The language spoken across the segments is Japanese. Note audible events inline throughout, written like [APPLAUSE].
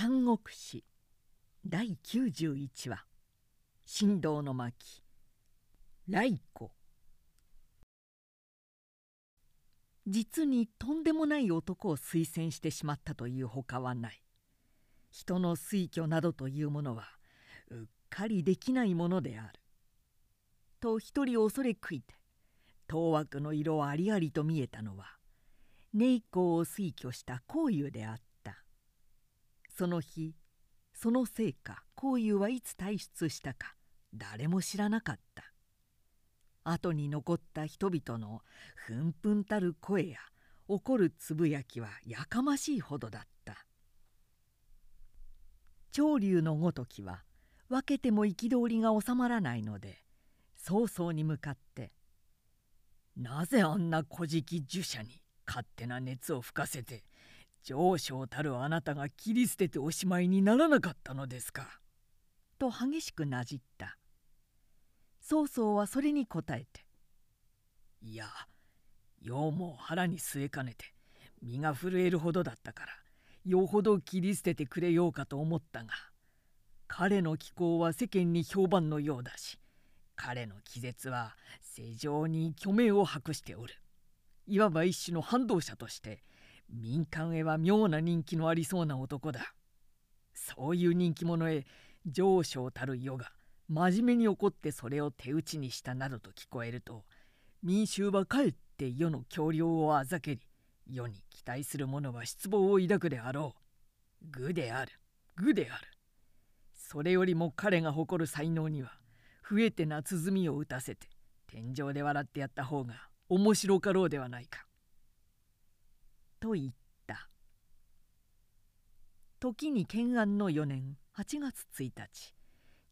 三国志。第91話「神道の巻」来子。実にとんでもない男を推薦してしまったというほかはない。人の推挙などというものはうっかりできないものである。と一人恐れ悔いて当惑の色ありありと見えたのは寧公を推挙した幸雄であった。その日そのせいか幸雄はいつ退出したか誰も知らなかった。後に残った人々のふんふんたる声や怒るつぶやきはやかましいほどだった。長竜のごときは分けても憤りが収まらないので曹操に向かって「なぜあんな小じ呪者に勝手な熱を吹かせて上昇たるあなたが切り捨てておしまいにならなかったのですか」と激しくなじった。曹操はそれに答えて「いや用も腹に据えかねて身が震えるほどだったからよほど切り捨ててくれようかと思ったが彼の気候は世間に評判のようだし彼の気絶は正常に虚名を博しておる。いわば一種の反動者として民間へは妙な人気のありそうな男だ。そういう人気者へ上昇たる世が真面目に怒ってそれを手打ちにしたなどと聞こえると民衆はかえって世の橋梁をあざけり世に期待する者は失望を抱くであろう。愚である。愚である。それよりも彼が誇る才能には増えてな鼓を打たせて天井で笑ってやった方が面白かろうではないか。と言った。時に建安の4年8月1日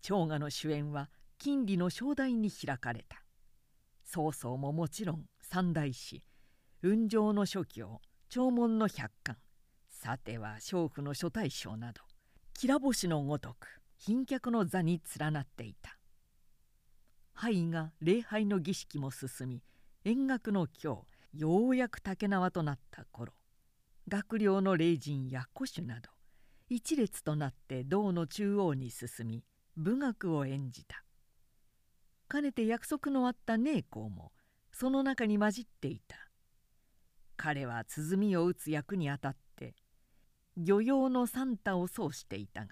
長賀の主演は金利の正代に開かれた。曹操ももちろん三大師雲上の諸教弔問の百貫さては娼婦の諸大将などきら星のごとく賓客の座に連なっていた。拝が礼拝の儀式も進み円楽の今日ようやく竹縄となった頃学寮の霊人や古酒など一列となって堂の中央に進み武学を演じた。かねて約束のあった寧公もその中に混じっていた。彼は鼓を打つ役にあたって漁用のサンタを奏していたが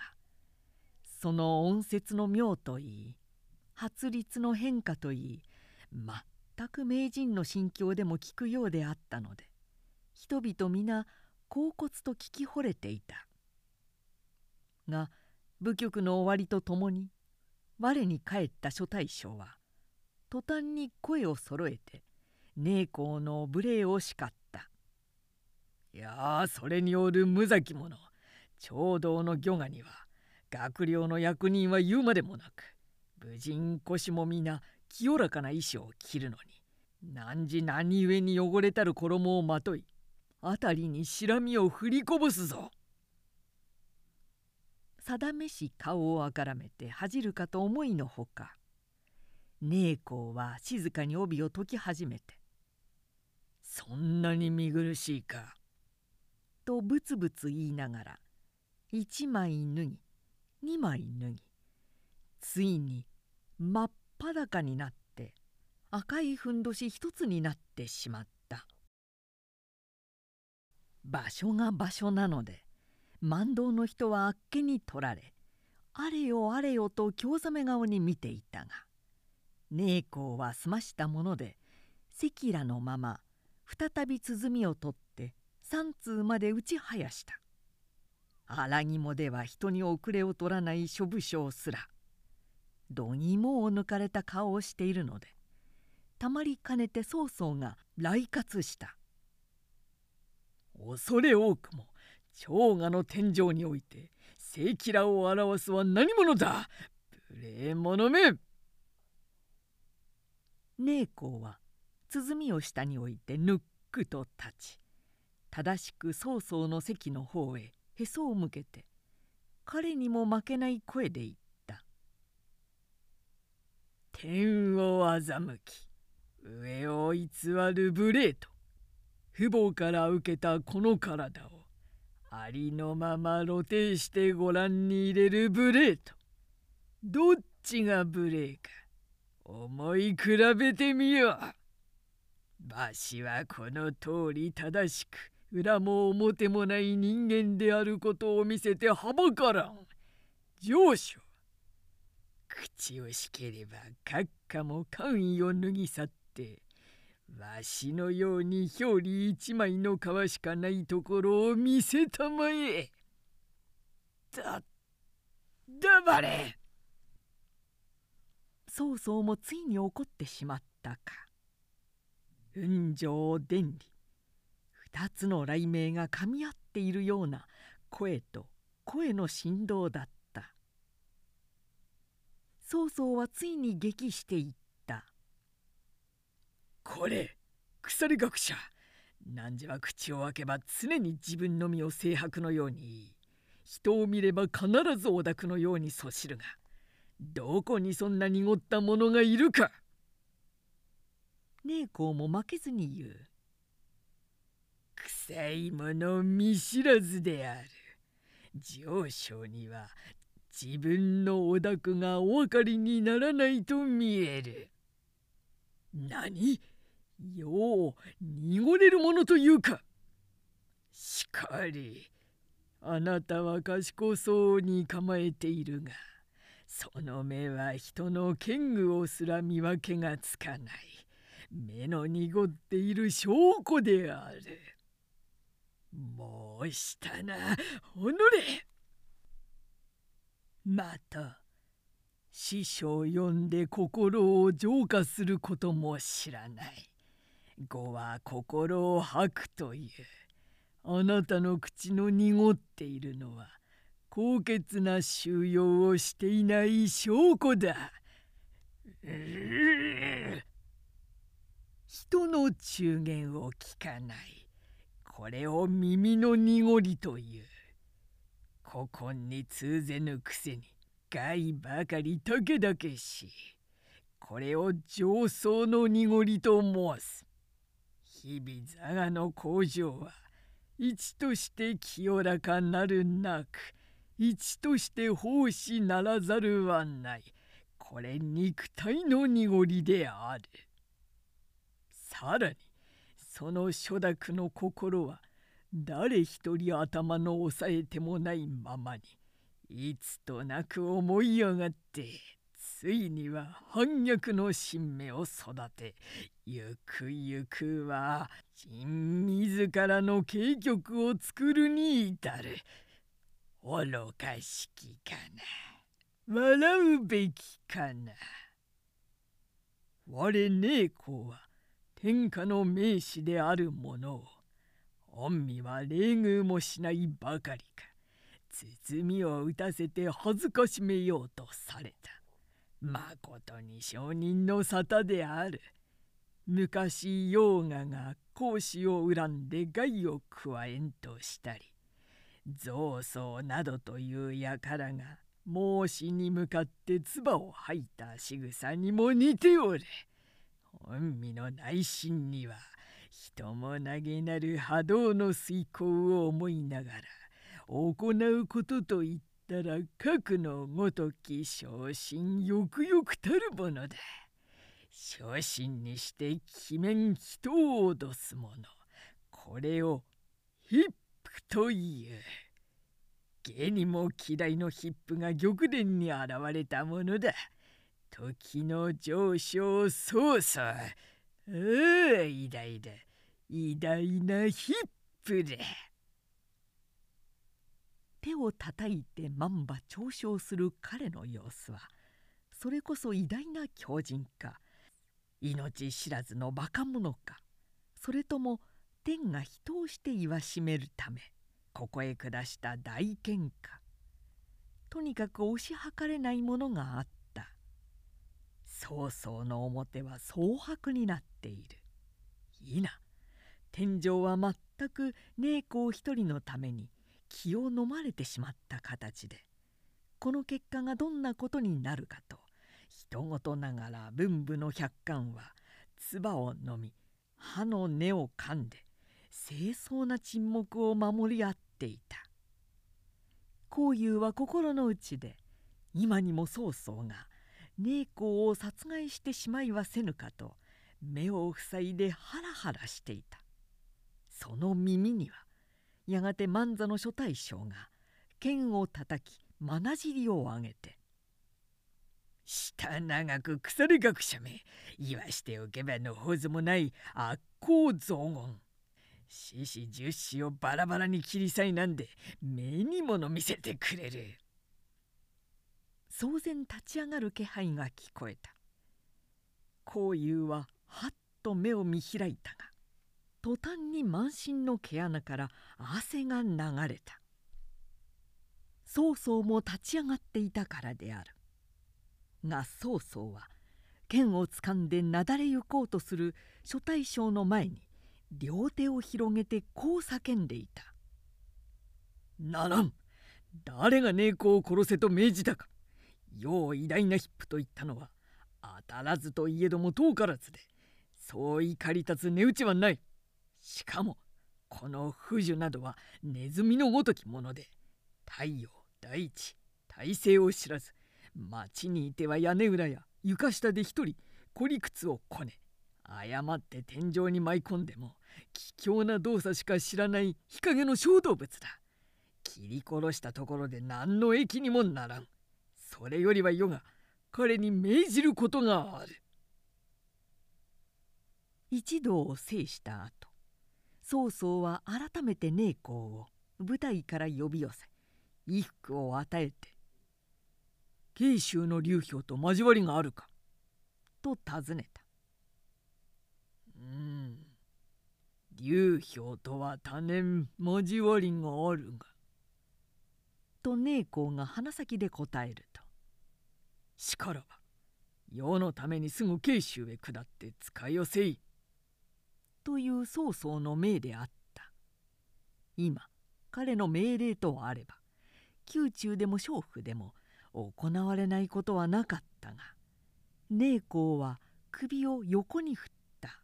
その音節の妙といい発律の変化といい全く名人の心境でも聞くようであったので人々皆恍惚と聞き惚れていた。が部局の終わりとともに我に帰った諸大将は途端に声をそろえて寧公の無礼を叱った「いやそれによる無崎者長道の漁我には学寮の役人は言うまでもなく武人腰も皆清らかな衣装を着るのに。何時何故に汚れたる衣をまとい辺りに白身を振りこぼすぞ」定めし顔をあからめて恥じるかと思いのほか寧公は静かに帯を解き始めて「そんなに見苦しいか」とブツブツ言いながら一枚脱ぎ二枚脱ぎついに真っ裸になって赤いふんどし一つになってしまった。場所が場所なので万道の人はあっけに取られあれよあれよと興ざめ顔に見ていたが寧公は済ましたもので赤裸のまま再び鼓を取って三通まで打ちはやした。荒肝では人に遅れを取らない諸武将すら度肝を抜かれた顔をしているのでたまりかねて曹操が来喝した。恐れ多くも長賀の天井において正気らを表すは何者だ？無礼者め。寧公は鼓を下に置いてぬっくと立ち正しく曹操の席の方へへそを向けて彼にも負けない声で言った「天を欺き上を偽る無礼と父母から受けたこの体をありのまま露呈してご覧に入れる無礼とどっちが無礼か思い比べてみよう。わしはこの通り正しく裏も表もない人間であることを見せてはばからん。上昇口をしければ閣下も官位を脱ぎ去ってわしのように表裏一枚の皮しかないところを見せたまえ。だ黙れ曹操もついに怒ってしまったか。雲上伝理二つの雷鳴がかみ合っているような声と声の振動だった曹操はついに激していった「これ鎖学者汝は口を開けば常に自分の身を清白のように人を見れば必ずお宅のようにそしるがどこにそんな濁った者がいるか!」姉公も負けずに言う。臭いもの見知らずである。上昇には自分のお宅がお分かりにならないと見える。何？よう濁れるものというか。しかりあなたは賢そうに構えているがその目は人の剣具をすら見分けがつかない。目の濁っている証拠である。もうしたな、おのれまた、師匠を呼んで心を浄化することも知らない。語は心を吐くという。あなたの口の濁っているのは、高潔な収容をしていない証拠だ。人の中言を聞かないこれを耳の濁りという古今に通ぜぬくせに害ばかりたけだけしこれを上層の濁りと申す日々座がの工場は一として清らかなるなく一として奉仕ならざるはないこれ肉体の濁りである。さらにその初諾の心は誰一人頭の押さえてもないままにいつとなく思い上がってついには反逆の新芽を育てゆくゆくは自らの計局を作るに至る愚かしきかな笑うべきかな。我姉子は天下の名士である者を御身は礼遇もしないばかりか。包みを打たせて恥ずかしめようとされた。まことに証人の沙汰である。昔ヨーガが講師を恨んで害を加えんとしたり。造相などという輩が孟子に向かって唾を吐いた仕草にも似ておる。御身の内心には人も投げなる波動の遂行を思いながら行うことといったら核のごとき昇進よくよくたるものだ。昇進にして鬼面人を脅すものこれをヒップという。芸にも嫌いのヒップが玉殿に現れたものだ。時の上昇そうそうああ偉大だ偉大なヒップだ手をたたいて万馬嘲笑する彼の様子はそれこそ偉大な強人か命知らずのバカ者かそれとも天が人をして言わしめるためここへ下した大喧嘩。とにかく押し量れないものがあった。曹操の表は蒼白になっている。いいな天井は全く姉公一人のために気を飲まれてしまった形でこの結果がどんなことになるかと人事ながら文武の百貫は唾を飲み歯の根を噛んで清掃な沈黙を守り合っていた。幸雄は心の内で今にも曹操が寧公を殺害してしまいはせぬかと目を塞いでハラハラしていたその耳にはやがて万座の諸大将が剣をたたきまなじりを上げて「下長く腐れ学者め言わしておけばのほずもない悪行雑言。獅子十子をバラバラに切り裂いなんで目にもの見せてくれる」騒然立ち上がる気配が聞こえた。幸雄ははっと目を見開いたが途端に満身の毛穴から汗が流れた。曹操も立ち上がっていたからである。が曹操は剣をつかんでなだれゆこうとする諸大将の前に両手を広げてこう叫んでいた「ならん。誰が猫を殺せと命じたか。よう偉大なヒップと言ったのは当たらずといえども遠からずで。そう怒り立つ値打ちはない。しかもこの不樹などはネズミのごときもので太陽大地体勢を知らず町にいては屋根裏や床下で一人孤り靴をこね誤って天井に舞い込んでも奇妙な動作しか知らない日陰の小動物だ。切り殺したところで何の益にもならん。それよりは余が彼に命じることがある。一同を制した後曹操は改めて寧公を舞台から呼び寄せ衣服を与えて「慶州の流氷と交わりがあるか?」と尋ねた「うん流氷とは多年交わりがあるが」と寧公が鼻先で答えるとしからば世のためにすぐ慶州へ下って使い寄せい。という曹操の命であった。今彼の命令とあれば宮中でも娼婦でも行われないことはなかったが寧公は首を横に振った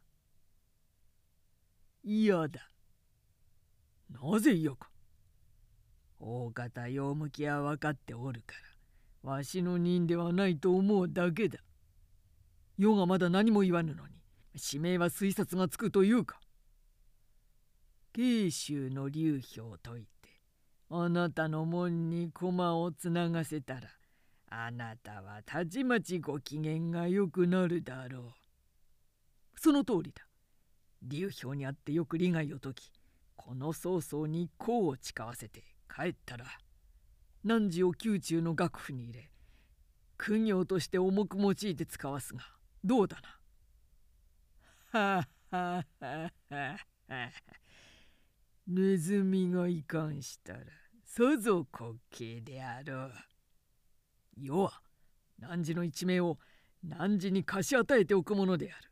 「嫌だ」なぜ嫌か。大方用向きは分かっておるからわしの任ではないと思うだけだ。世がまだ何も言わぬのに。指名は推察がつくというか。慶州の流氷といてあなたの門に駒をつながせたらあなたはたちまちご機嫌がよくなるだろう。その通りだ。流氷にあってよく利害を解きこの曹操に功を誓わせて帰ったら汝を宮中の楽譜に入れ苦行として重く用いて使わすがどうだな。はははは。ネズミがいかんしたらさぞ滑稽であろう。世は汝の一命を汝に貸し与えておくものである。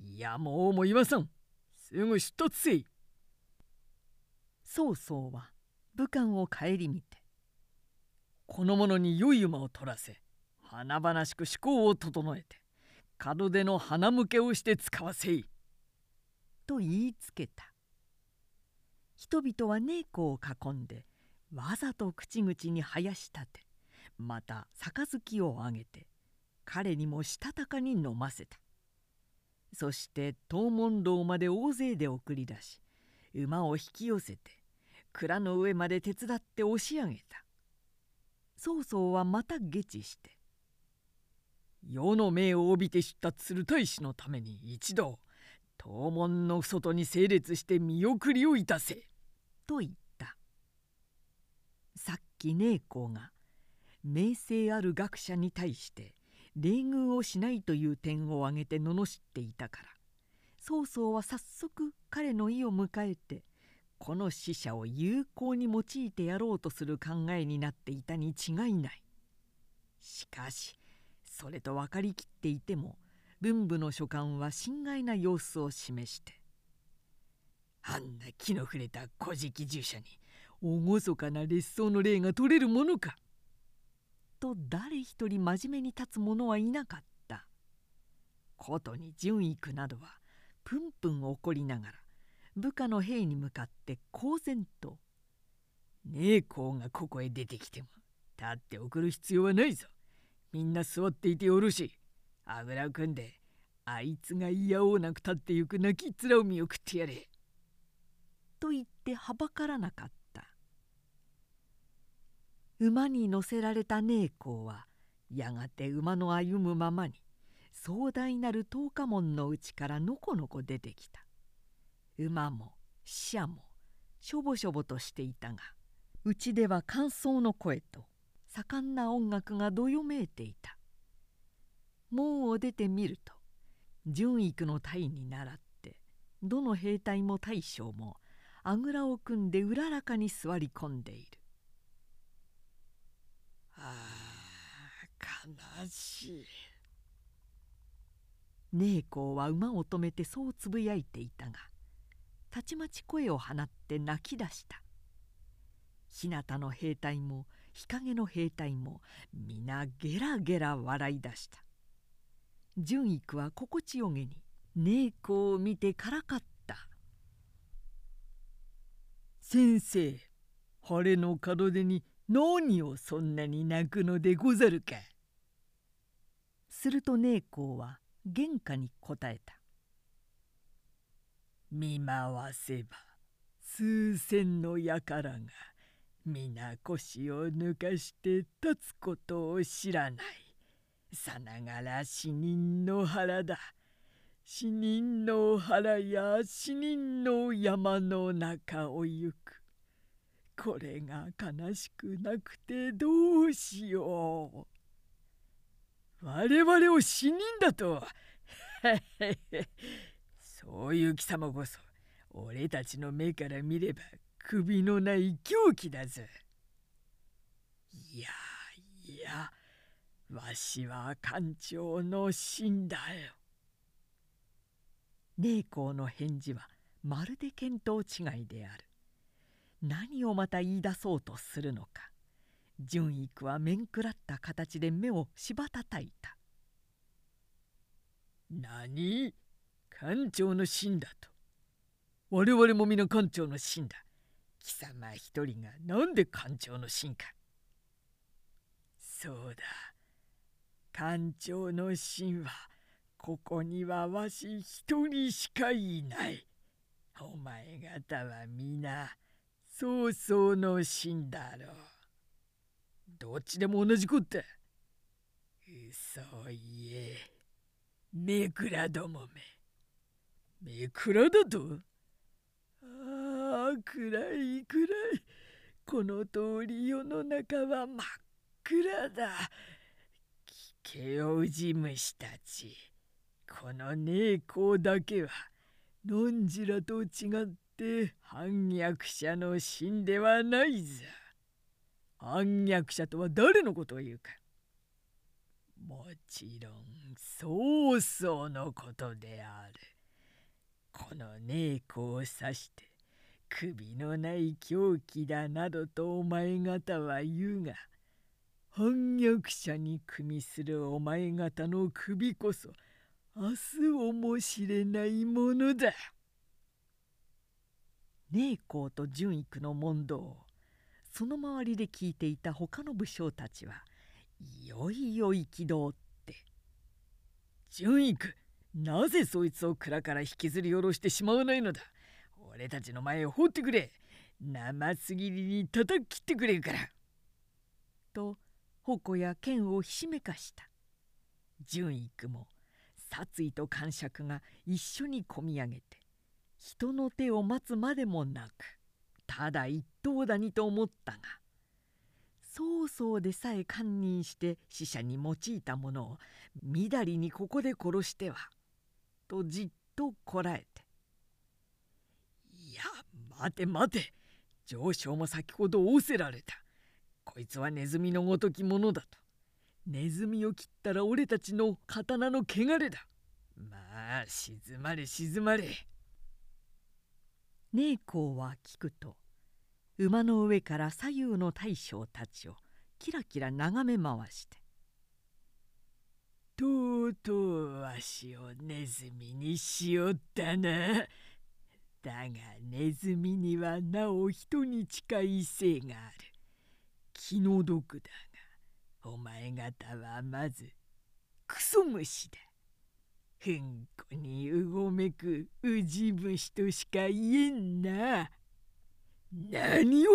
いやもうも言わさん。すぐ出突せい。曹操は武官を顧みてこの者に良い馬を取らせ華々しく思考を整えて門出の花向けをして使わせい」と言いつけた。人々は寧子を囲んでわざと口々に生やし立てまた杯をあげて彼にもしたたかに飲ませた。そして東門楼まで大勢で送り出し馬を引き寄せて蔵の上まで手伝って押し上げた。曹操はまた下知して世の命を帯びて出立する大使のために一度東門の外に整列して見送りをいたせ」と言った。さっき寧公が名声ある学者に対して礼遇をしないという点を挙げて罵っていたから。曹操は早速彼の意を迎えてこの死者を有効に用いてやろうとする考えになっていたに違いない。しかしそれと分かりきっていても文武の書簡は心外な様子を示して「あんな気の触れた古事記従者に厳かな劣相の例が取れるものか」と誰一人真面目に立つ者はいなかった。ことに純育などはプンプン怒りながら部下の兵に向かって公然と「姉公がここへ出てきても立って送る必要はないぞ。みんな座っていてよろしい。あぐらを組んであいつが嫌おうなく立ってゆく泣きっ面を見送ってやれ。と言ってはばからなかった馬に乗せられた姉公はやがて馬の歩むままに壮大なる十日門のうちからのこのこ出てきた馬も死者もしょぼしょぼとしていたがうちでは感想の声と盛んな音楽がどよめいていた。門を出てみると純育の隊に倣ってどの兵隊も大将もあぐらを組んでうららかに座り込んでいる。あ悲しい。姉公は馬を止めてそうつぶやいていたがたちまち声を放って泣き出した。日向の兵隊も日陰の兵隊も皆ゲラゲラ笑い出した。純育は心地よげに姉公を見てからかった「先生晴れの門出に何をそんなに泣くのでござるか」すると姉公は原価に答えた「見回せば数千の輩が皆腰を抜かして立つことを知らない。さながら死人の腹だ。死人の腹や死人の山の中を行く。これが悲しくなくてどうしよう。我々を死人だと [LAUGHS] そういう貴様こそ俺たちの目から見れば首のない狂気だぜ。いやいやわしは艦長の死んだよ。霊光の返事はまるで見当違いである。何をまた言い出そうとするのか純育は面食らった形で目をしばたたいた。何？艦長の死んだと。我々も皆艦長の死んだ。貴様一人が何で艦長の進化そうだ。艦長の神はここにはわし一人しかいない。お前方は皆曹操の神だろう。どっちでも同じことだ嘘言え。めくらどもめ。めくらだと？あ暗い暗い。この通り世の中は真っ暗だ。聞けよウジ虫たち。この姉公だけはのんじらと違って反逆者の神ではないぞ反逆者とは誰のことを言うか。もちろん曹操のことである。この姉子を指して首のない狂気だなどとお前方は言うが反逆者に組するお前方の首こそ明日をもしれないものだ。寧公と純育の問答をその周りで聞いていた他の武将たちはいよいよ憤って「純育なぜそいつを蔵から引きずり下ろしてしまわないのだ？俺たちの前を放ってくれ。生すぎりに叩き切ってくれるから」と矛や剣をひしめかした。純育も殺意と感触が一緒にこみ上げて人の手を待つまでもなくただ一刀だにと思ったが曹操でさえ堪忍して死者に用いたものをみだりにここで殺してはとじっとこらえて「や待て待て。上昇も先ほど仰せられた。こいつはネズミのごときものだと。ネズミを切ったら俺たちの刀の汚れだ。まあ静まれ静まれ。寧公は聞くと馬の上から左右の大将たちをキラキラ眺め回して。とうとうわしをネズミにしよったな。だがネズミにはなお人に近い性がある。気の毒だがお前方はまずクソ虫だ。ふんこにうごめくウジ虫としか言えんな。何を？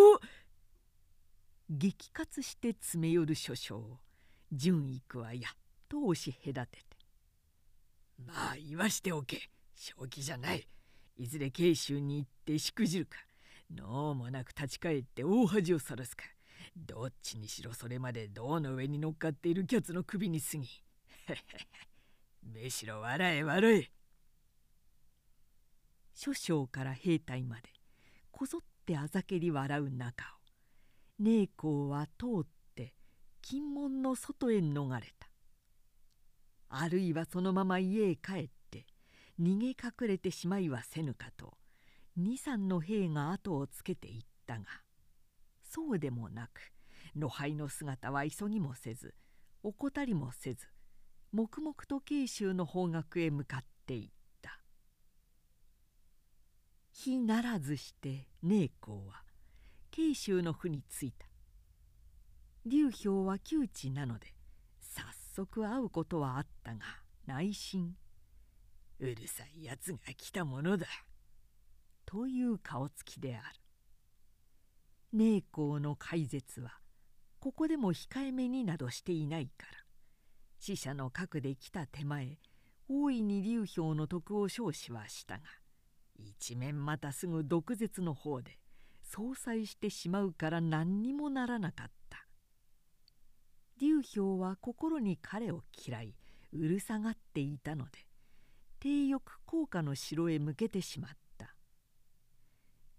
激喝して詰め寄る諸将純育はやっと押し隔てて「まあ言わしておけ正気じゃないいずれ慶州に行ってしくじるか。のうもなく立ち返って大恥をさらすか。どっちにしろそれまで銅の上に乗っかっているキャツの首に過ぎ。むしろ笑え笑え諸将から兵隊までこぞってあざけり笑う中を。寧公は通って金門の外へ逃れた。あるいはそのまま家へ帰って逃げ隠れてしまいはせぬかと二三の兵が後をつけていったがそうでもなく露灰の姿は急ぎもせず怠りもせず黙々と慶州の方角へ向かっていった。日ならずして寧公は慶州の府に着いた。劉氷は窮地なので早速会うことはあったが内心うるさいやつが来たものだ。という顔つきである。寧公の改絶はここでも控えめになどしていないから。死者の核で来た手前大いに劉氷の徳を称しはしたが一面またすぐ毒舌の方で相殺してしまうから何にもならなかった。劉氷は心に彼を嫌いうるさがっていたので帝翼高架の城へ向けてしまった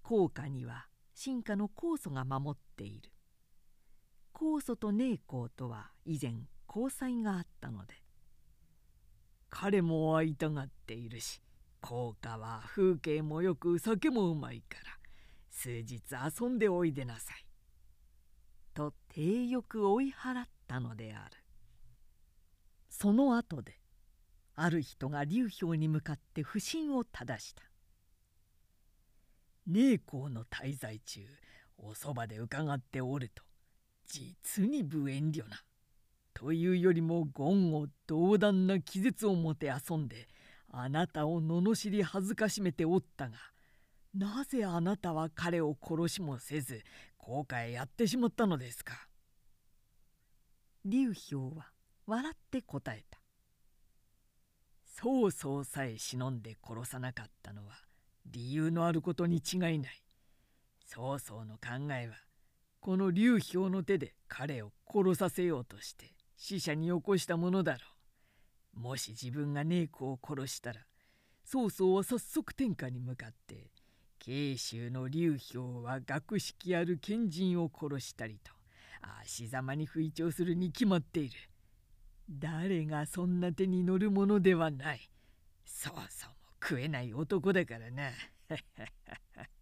高架には進化の酵素が守っている酵素と寧公とは以前交際があったので彼も会いたがっているし効果は風景もよく酒もうまいから数日遊んでおいでなさい。と体欲追い払ったのである。その後である人が劉氷に向かって不審を正した。寧公の滞在中おそばで伺っておると実に無遠慮な。というよりも言語道断な気絶をもて遊んであなたを罵り恥ずかしめておったがなぜあなたは彼を殺しもせず後悔やってしまったのですか？劉氷は笑って答えた曹操さえ忍んで殺さなかったのは理由のあることに違いない曹操の考えはこの劉氷の手で彼を殺させようとして死者に起こしたものだろうもし自分が寧子を殺したら曹操は早速天下に向かって慶州の劉氷は学識ある賢人を殺したりと足ざまに吹聴するに決まっている。誰がそんな手に乗るものではない。そうそうも食えない男だからな。[LAUGHS]